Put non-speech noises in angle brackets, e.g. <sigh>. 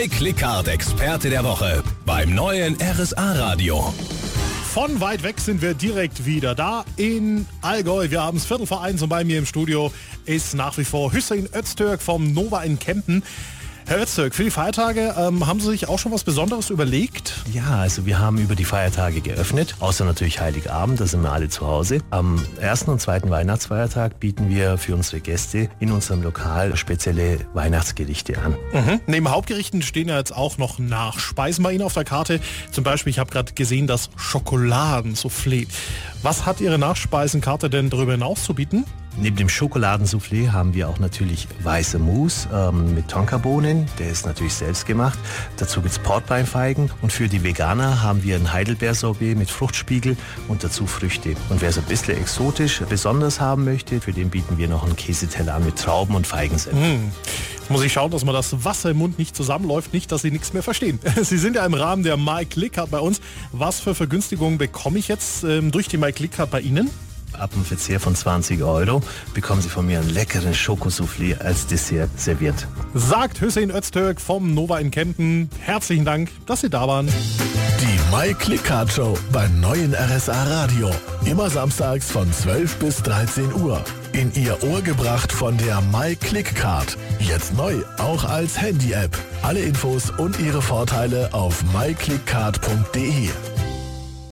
Mike Lickhardt, Experte der Woche beim neuen RSA Radio. Von weit weg sind wir direkt wieder da in Allgäu. Wir haben es Viertel vor eins und bei mir im Studio ist nach wie vor Hüseyin Öztürk vom Nova in Kempen. Herr Öztürk, für die Feiertage ähm, haben Sie sich auch schon was Besonderes überlegt? Ja, also wir haben über die Feiertage geöffnet, außer natürlich Heiligabend, da sind wir alle zu Hause. Am ersten und zweiten Weihnachtsfeiertag bieten wir für unsere Gäste in unserem Lokal spezielle Weihnachtsgerichte an. Mhm. Neben Hauptgerichten stehen ja jetzt auch noch Nachspeisen bei Ihnen auf der Karte. Zum Beispiel, ich habe gerade gesehen, das Schokoladensoufflé. Was hat Ihre Nachspeisenkarte denn darüber hinaus zu bieten? Neben dem Schokoladensoufflé haben wir auch natürlich weiße Mousse ähm, mit Tonkabohnen. Der ist natürlich selbst gemacht. Dazu gibt es Portbeinfeigen. Und für die Veganer haben wir ein Heidelbeersorbet mit Fruchtspiegel und dazu Früchte. Und wer so ein bisschen exotisch besonders haben möchte, für den bieten wir noch einen Käseteller an mit Trauben und Feigensenf. Mm. Muss ich schauen, dass man das Wasser im Mund nicht zusammenläuft, nicht, dass Sie nichts mehr verstehen. <laughs> Sie sind ja im Rahmen der MyClickCard bei uns. Was für Vergünstigungen bekomme ich jetzt ähm, durch die MyClickCard bei Ihnen? Ab einem Verzehr von 20 Euro bekommen Sie von mir einen leckeren Schokosoufflé als Dessert serviert. Sagt Hüseyin Öztürk vom Nova in Kempen. Herzlichen Dank, dass Sie da waren. Die My Clickcard Show beim neuen RSA Radio. Immer samstags von 12 bis 13 Uhr. In Ihr Ohr gebracht von der My Clickcard. Jetzt neu, auch als Handy-App. Alle Infos und ihre Vorteile auf myclickcard.de.